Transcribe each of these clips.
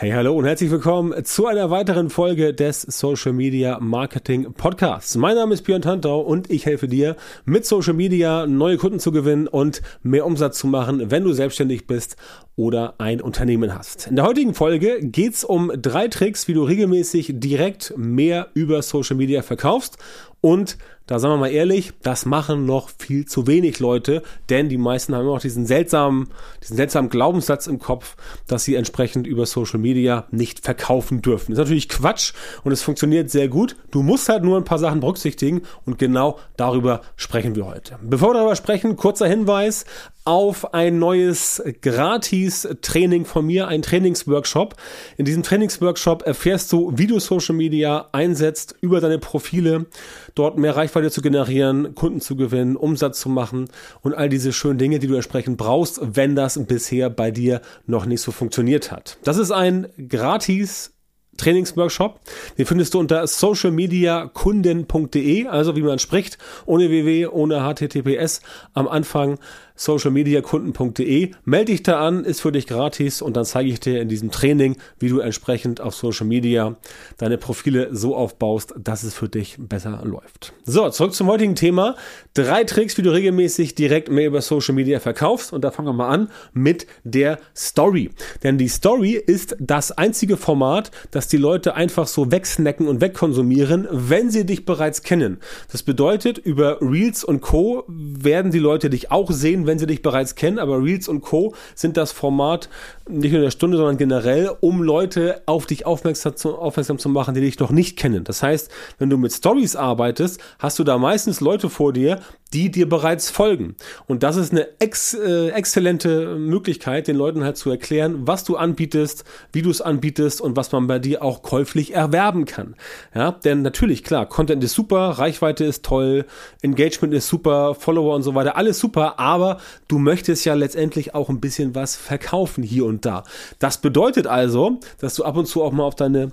Hey, hallo und herzlich willkommen zu einer weiteren Folge des Social Media Marketing Podcasts. Mein Name ist Björn Tantau und ich helfe dir, mit Social Media neue Kunden zu gewinnen und mehr Umsatz zu machen, wenn du selbstständig bist oder ein Unternehmen hast. In der heutigen Folge geht's um drei Tricks, wie du regelmäßig direkt mehr über Social Media verkaufst und da sagen wir mal ehrlich, das machen noch viel zu wenig Leute, denn die meisten haben noch diesen seltsamen, diesen seltsamen Glaubenssatz im Kopf, dass sie entsprechend über Social Media nicht verkaufen dürfen. Das ist natürlich Quatsch und es funktioniert sehr gut. Du musst halt nur ein paar Sachen berücksichtigen und genau darüber sprechen wir heute. Bevor wir darüber sprechen, kurzer Hinweis auf ein neues Gratis-Training von mir, ein Trainingsworkshop. In diesem Trainingsworkshop erfährst du, wie du Social Media einsetzt über deine Profile, dort mehr Reichweite zu generieren, Kunden zu gewinnen, Umsatz zu machen und all diese schönen Dinge, die du entsprechend brauchst, wenn das bisher bei dir noch nicht so funktioniert hat. Das ist ein gratis Trainingsworkshop. Den findest du unter socialmediakunden.de, also wie man spricht, ohne www, ohne https am Anfang socialmediakunden.de. Melde dich da an, ist für dich gratis und dann zeige ich dir in diesem Training, wie du entsprechend auf Social Media deine Profile so aufbaust, dass es für dich besser läuft. So, zurück zum heutigen Thema. Drei Tricks, wie du regelmäßig direkt mehr über Social Media verkaufst und da fangen wir mal an mit der Story. Denn die Story ist das einzige Format, das die Leute einfach so wegsnacken und wegkonsumieren, wenn sie dich bereits kennen. Das bedeutet, über Reels und Co. werden die Leute dich auch sehen, wenn sie dich bereits kennen, aber Reels und Co. sind das Format nicht nur in der Stunde, sondern generell, um Leute auf dich aufmerksam zu, aufmerksam zu machen, die dich noch nicht kennen. Das heißt, wenn du mit Stories arbeitest, hast du da meistens Leute vor dir, die dir bereits folgen. Und das ist eine ex, äh, exzellente Möglichkeit, den Leuten halt zu erklären, was du anbietest, wie du es anbietest und was man bei dir auch käuflich erwerben kann. Ja, denn natürlich, klar, Content ist super, Reichweite ist toll, Engagement ist super, Follower und so weiter, alles super, aber du möchtest ja letztendlich auch ein bisschen was verkaufen hier und da. Das bedeutet also, dass du ab und zu auch mal auf deine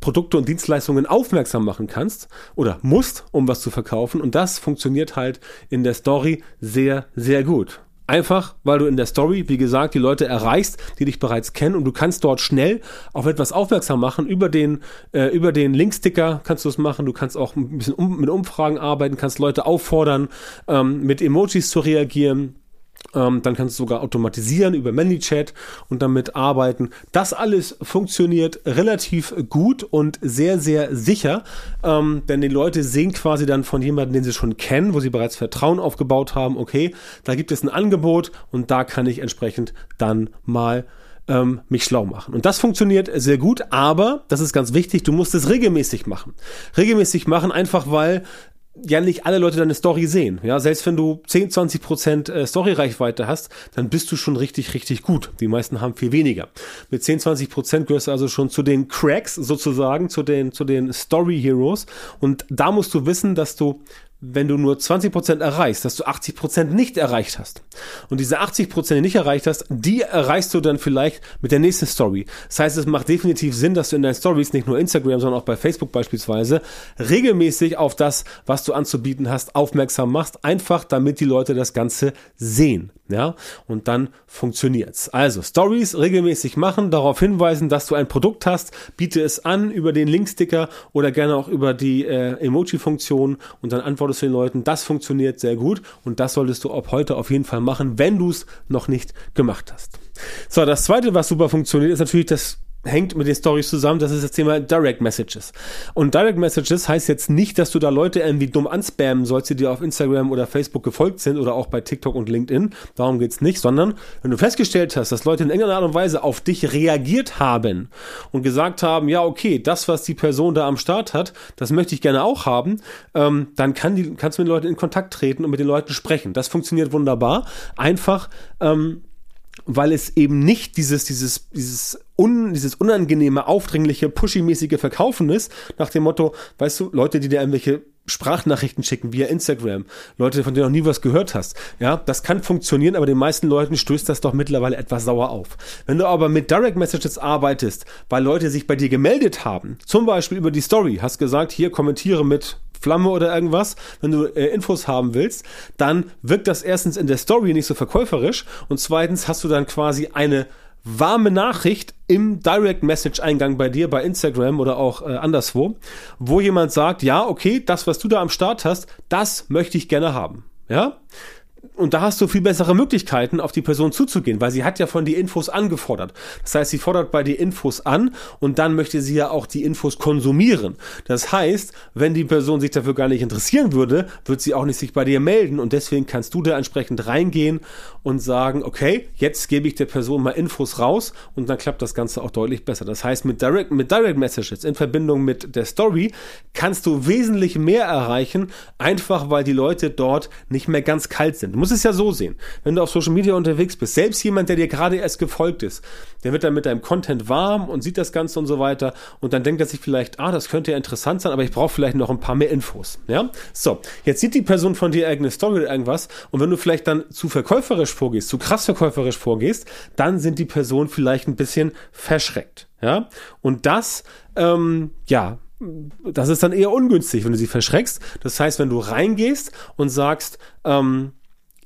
Produkte und Dienstleistungen aufmerksam machen kannst oder musst, um was zu verkaufen. Und das funktioniert halt in der Story sehr, sehr gut. Einfach, weil du in der Story, wie gesagt, die Leute erreichst, die dich bereits kennen und du kannst dort schnell auf etwas aufmerksam machen. Über den, äh, über den Linksticker kannst du es machen. Du kannst auch ein bisschen um, mit Umfragen arbeiten, kannst Leute auffordern, ähm, mit Emojis zu reagieren dann kannst du sogar automatisieren über ManyChat und damit arbeiten. Das alles funktioniert relativ gut und sehr, sehr sicher, ähm, denn die Leute sehen quasi dann von jemandem, den sie schon kennen, wo sie bereits Vertrauen aufgebaut haben, okay, da gibt es ein Angebot und da kann ich entsprechend dann mal ähm, mich schlau machen. Und das funktioniert sehr gut, aber, das ist ganz wichtig, du musst es regelmäßig machen. Regelmäßig machen, einfach weil ja nicht alle Leute deine Story sehen. Ja, selbst wenn du 10, 20 Prozent äh, Story-Reichweite hast, dann bist du schon richtig, richtig gut. Die meisten haben viel weniger. Mit 10, 20 Prozent gehörst du also schon zu den Cracks sozusagen, zu den, zu den Story Heroes. Und da musst du wissen, dass du wenn du nur 20% erreichst, dass du 80% nicht erreicht hast. Und diese 80%, die nicht erreicht hast, die erreichst du dann vielleicht mit der nächsten Story. Das heißt, es macht definitiv Sinn, dass du in deinen Stories, nicht nur Instagram, sondern auch bei Facebook beispielsweise, regelmäßig auf das, was du anzubieten hast, aufmerksam machst. Einfach, damit die Leute das Ganze sehen. Ja, und dann funktioniert's. Also, Stories regelmäßig machen, darauf hinweisen, dass du ein Produkt hast, biete es an über den Linksticker oder gerne auch über die äh, Emoji-Funktion und dann antwortest den Leuten, das funktioniert sehr gut und das solltest du ab heute auf jeden Fall machen, wenn du es noch nicht gemacht hast. So, das zweite, was super funktioniert, ist natürlich das hängt mit den Stories zusammen, das ist das Thema Direct Messages. Und Direct Messages heißt jetzt nicht, dass du da Leute irgendwie dumm anspammen sollst, die dir auf Instagram oder Facebook gefolgt sind oder auch bei TikTok und LinkedIn. Darum geht's nicht, sondern wenn du festgestellt hast, dass Leute in irgendeiner Art und Weise auf dich reagiert haben und gesagt haben, ja, okay, das, was die Person da am Start hat, das möchte ich gerne auch haben, ähm, dann kann die, kannst du mit den Leuten in Kontakt treten und mit den Leuten sprechen. Das funktioniert wunderbar. Einfach, ähm, weil es eben nicht dieses, dieses, dieses, un, dieses unangenehme, aufdringliche, pushy-mäßige Verkaufen ist, nach dem Motto, weißt du, Leute, die dir irgendwelche Sprachnachrichten schicken via Instagram, Leute, von denen du noch nie was gehört hast. Ja, das kann funktionieren, aber den meisten Leuten stößt das doch mittlerweile etwas sauer auf. Wenn du aber mit Direct Messages arbeitest, weil Leute sich bei dir gemeldet haben, zum Beispiel über die Story, hast gesagt, hier kommentiere mit Flamme oder irgendwas, wenn du äh, Infos haben willst, dann wirkt das erstens in der Story nicht so verkäuferisch und zweitens hast du dann quasi eine warme Nachricht im Direct Message Eingang bei dir bei Instagram oder auch äh, anderswo, wo jemand sagt, ja, okay, das was du da am Start hast, das möchte ich gerne haben. Ja? Und da hast du viel bessere Möglichkeiten, auf die Person zuzugehen, weil sie hat ja von die Infos angefordert. Das heißt, sie fordert bei dir Infos an und dann möchte sie ja auch die Infos konsumieren. Das heißt, wenn die Person sich dafür gar nicht interessieren würde, wird sie auch nicht sich bei dir melden und deswegen kannst du da entsprechend reingehen und sagen, okay, jetzt gebe ich der Person mal Infos raus und dann klappt das Ganze auch deutlich besser. Das heißt, mit Direct, mit Direct Messages in Verbindung mit der Story kannst du wesentlich mehr erreichen, einfach weil die Leute dort nicht mehr ganz kalt sind. Du musst es ja so sehen. Wenn du auf Social Media unterwegs bist, selbst jemand, der dir gerade erst gefolgt ist, der wird dann mit deinem Content warm und sieht das Ganze und so weiter und dann denkt er sich vielleicht, ah, das könnte ja interessant sein, aber ich brauche vielleicht noch ein paar mehr Infos. Ja? So, jetzt sieht die Person von dir irgendeine Story oder irgendwas und wenn du vielleicht dann zu verkäuferisch vorgehst, zu krass verkäuferisch vorgehst, dann sind die Personen vielleicht ein bisschen verschreckt. Ja? Und das, ähm, ja, das ist dann eher ungünstig, wenn du sie verschreckst. Das heißt, wenn du reingehst und sagst, ähm,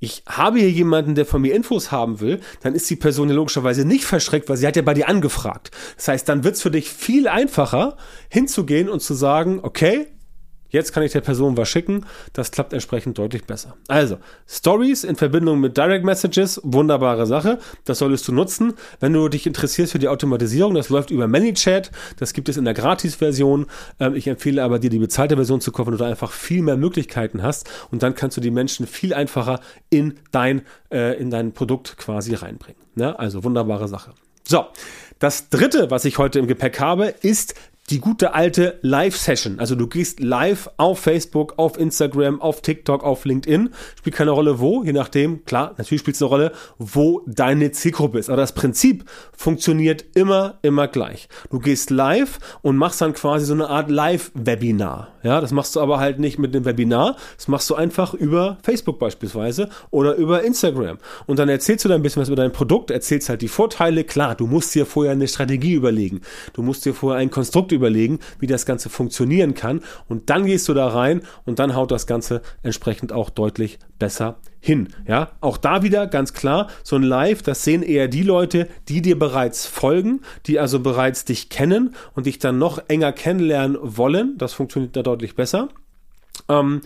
ich habe hier jemanden, der von mir Infos haben will, dann ist die Person ja logischerweise nicht verschreckt, weil sie hat ja bei dir angefragt. Das heißt, dann wird es für dich viel einfacher, hinzugehen und zu sagen, okay, Jetzt kann ich der Person was schicken. Das klappt entsprechend deutlich besser. Also, Stories in Verbindung mit Direct Messages, wunderbare Sache. Das solltest du nutzen. Wenn du dich interessierst für die Automatisierung, das läuft über ManyChat. Das gibt es in der Gratis-Version. Ähm, ich empfehle aber dir die bezahlte Version zu kaufen, weil du einfach viel mehr Möglichkeiten hast. Und dann kannst du die Menschen viel einfacher in dein, äh, in dein Produkt quasi reinbringen. Ja, also, wunderbare Sache. So. Das dritte, was ich heute im Gepäck habe, ist die gute alte Live-Session. Also du gehst live auf Facebook, auf Instagram, auf TikTok, auf LinkedIn. Spielt keine Rolle wo, je nachdem, klar, natürlich spielt es eine Rolle, wo deine Zielgruppe ist. Aber das Prinzip funktioniert immer, immer gleich. Du gehst live und machst dann quasi so eine Art Live-Webinar. Ja, das machst du aber halt nicht mit einem Webinar. Das machst du einfach über Facebook beispielsweise oder über Instagram. Und dann erzählst du da ein bisschen was über dein Produkt, erzählst halt die Vorteile. Klar, du musst dir vorher eine Strategie überlegen. Du musst dir vorher ein Konstrukt überlegen überlegen, wie das Ganze funktionieren kann. Und dann gehst du da rein und dann haut das Ganze entsprechend auch deutlich besser hin. Ja, auch da wieder ganz klar, so ein Live, das sehen eher die Leute, die dir bereits folgen, die also bereits dich kennen und dich dann noch enger kennenlernen wollen. Das funktioniert da deutlich besser. Ähm,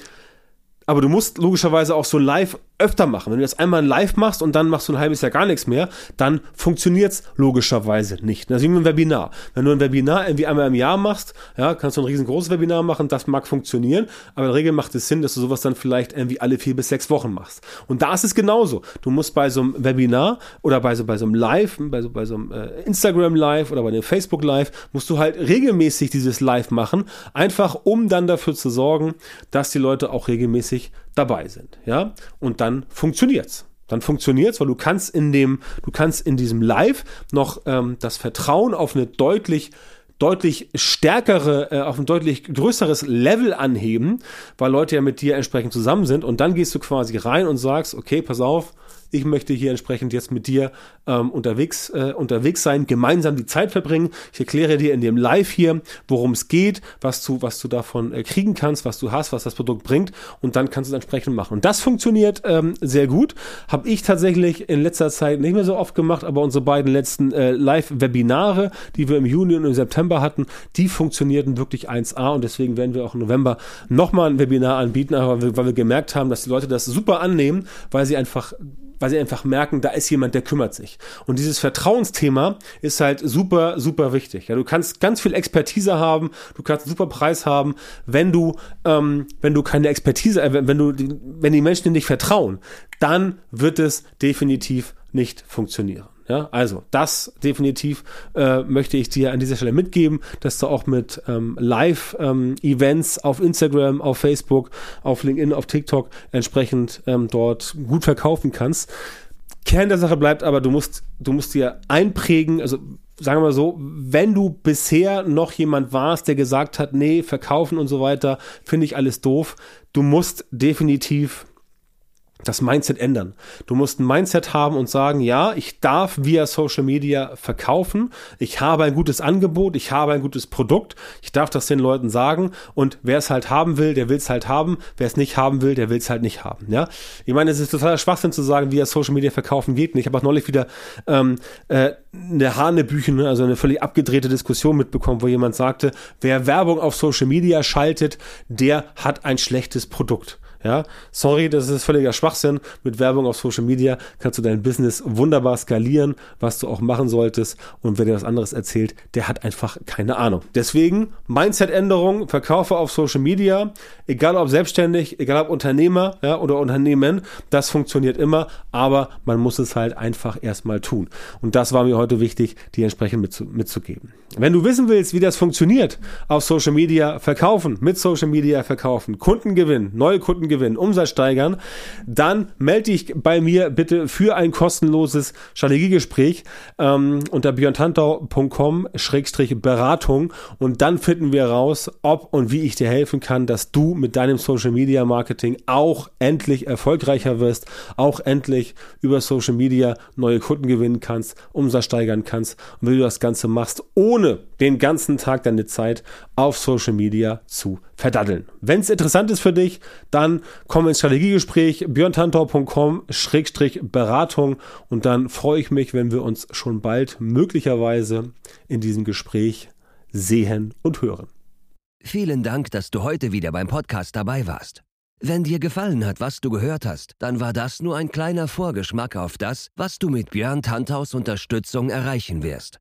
aber du musst logischerweise auch so live öfter machen. Wenn du das einmal live machst und dann machst du ein halbes Jahr gar nichts mehr, dann funktioniert es logischerweise nicht. Das ist wie ein Webinar. Wenn du ein Webinar irgendwie einmal im Jahr machst, ja, kannst du ein riesengroßes Webinar machen, das mag funktionieren, aber in der Regel macht es Sinn, dass du sowas dann vielleicht irgendwie alle vier bis sechs Wochen machst. Und da ist es genauso. Du musst bei so einem Webinar oder bei so, bei so einem Live, bei so, bei so einem äh, Instagram Live oder bei einem Facebook Live, musst du halt regelmäßig dieses Live machen, einfach um dann dafür zu sorgen, dass die Leute auch regelmäßig dabei sind. Ja, und dann funktioniert's. Dann funktioniert's, weil du kannst in dem, du kannst in diesem Live noch ähm, das Vertrauen auf eine deutlich deutlich stärkere, äh, auf ein deutlich größeres Level anheben, weil Leute ja mit dir entsprechend zusammen sind und dann gehst du quasi rein und sagst, okay, pass auf, ich möchte hier entsprechend jetzt mit dir ähm, unterwegs, äh, unterwegs sein, gemeinsam die Zeit verbringen. Ich erkläre dir in dem Live hier, worum es geht, was du, was du davon äh, kriegen kannst, was du hast, was das Produkt bringt und dann kannst du es entsprechend machen. Und das funktioniert ähm, sehr gut. Habe ich tatsächlich in letzter Zeit nicht mehr so oft gemacht, aber unsere beiden letzten äh, Live-Webinare, die wir im Juni und im September hatten, die funktionierten wirklich 1A und deswegen werden wir auch im November nochmal ein Webinar anbieten, weil wir, weil wir gemerkt haben, dass die Leute das super annehmen, weil sie einfach weil sie einfach merken, da ist jemand, der kümmert sich. Und dieses Vertrauensthema ist halt super, super wichtig. Ja, du kannst ganz viel Expertise haben, du kannst einen super Preis haben, wenn du, ähm, wenn du keine Expertise, äh, wenn du, wenn die Menschen dir nicht vertrauen, dann wird es definitiv nicht funktionieren. Ja, also das definitiv äh, möchte ich dir an dieser Stelle mitgeben, dass du auch mit ähm, Live-Events ähm, auf Instagram, auf Facebook, auf LinkedIn, auf TikTok entsprechend ähm, dort gut verkaufen kannst. Kern der Sache bleibt aber, du musst, du musst dir einprägen, also sagen wir mal so, wenn du bisher noch jemand warst, der gesagt hat, nee, verkaufen und so weiter, finde ich alles doof, du musst definitiv das Mindset ändern. Du musst ein Mindset haben und sagen, ja, ich darf via Social Media verkaufen. Ich habe ein gutes Angebot, ich habe ein gutes Produkt. Ich darf das den Leuten sagen und wer es halt haben will, der will es halt haben. Wer es nicht haben will, der will es halt nicht haben. Ja, ich meine, es ist totaler Schwachsinn zu sagen, via Social Media verkaufen geht nicht. Ich habe auch neulich wieder ähm, äh, eine Hanebüchen, also eine völlig abgedrehte Diskussion mitbekommen, wo jemand sagte, wer Werbung auf Social Media schaltet, der hat ein schlechtes Produkt. Ja, sorry, das ist völliger Schwachsinn. Mit Werbung auf Social Media kannst du dein Business wunderbar skalieren, was du auch machen solltest. Und wer dir was anderes erzählt, der hat einfach keine Ahnung. Deswegen Mindset-Änderung, Verkaufe auf Social Media, egal ob selbstständig, egal ob Unternehmer ja, oder Unternehmen, das funktioniert immer, aber man muss es halt einfach erstmal tun. Und das war mir heute wichtig, die entsprechend mitzu mitzugeben. Wenn du wissen willst, wie das funktioniert, auf Social Media verkaufen, mit Social Media verkaufen, Kunden gewinnen, neue Kunden gewinnen, gewinnen, Umsatz steigern, dann melde dich bei mir bitte für ein kostenloses Strategiegespräch ähm, unter björntantau.com-beratung und dann finden wir raus, ob und wie ich dir helfen kann, dass du mit deinem Social Media Marketing auch endlich erfolgreicher wirst, auch endlich über Social Media neue Kunden gewinnen kannst, Umsatz steigern kannst und wie du das Ganze machst, ohne den ganzen Tag deine Zeit auf Social Media zu verdaddeln. Wenn es interessant ist für dich, dann komm ins Strategiegespräch björntantor.com-beratung und dann freue ich mich, wenn wir uns schon bald möglicherweise in diesem Gespräch sehen und hören. Vielen Dank, dass du heute wieder beim Podcast dabei warst. Wenn dir gefallen hat, was du gehört hast, dann war das nur ein kleiner Vorgeschmack auf das, was du mit Björn Tantaus Unterstützung erreichen wirst.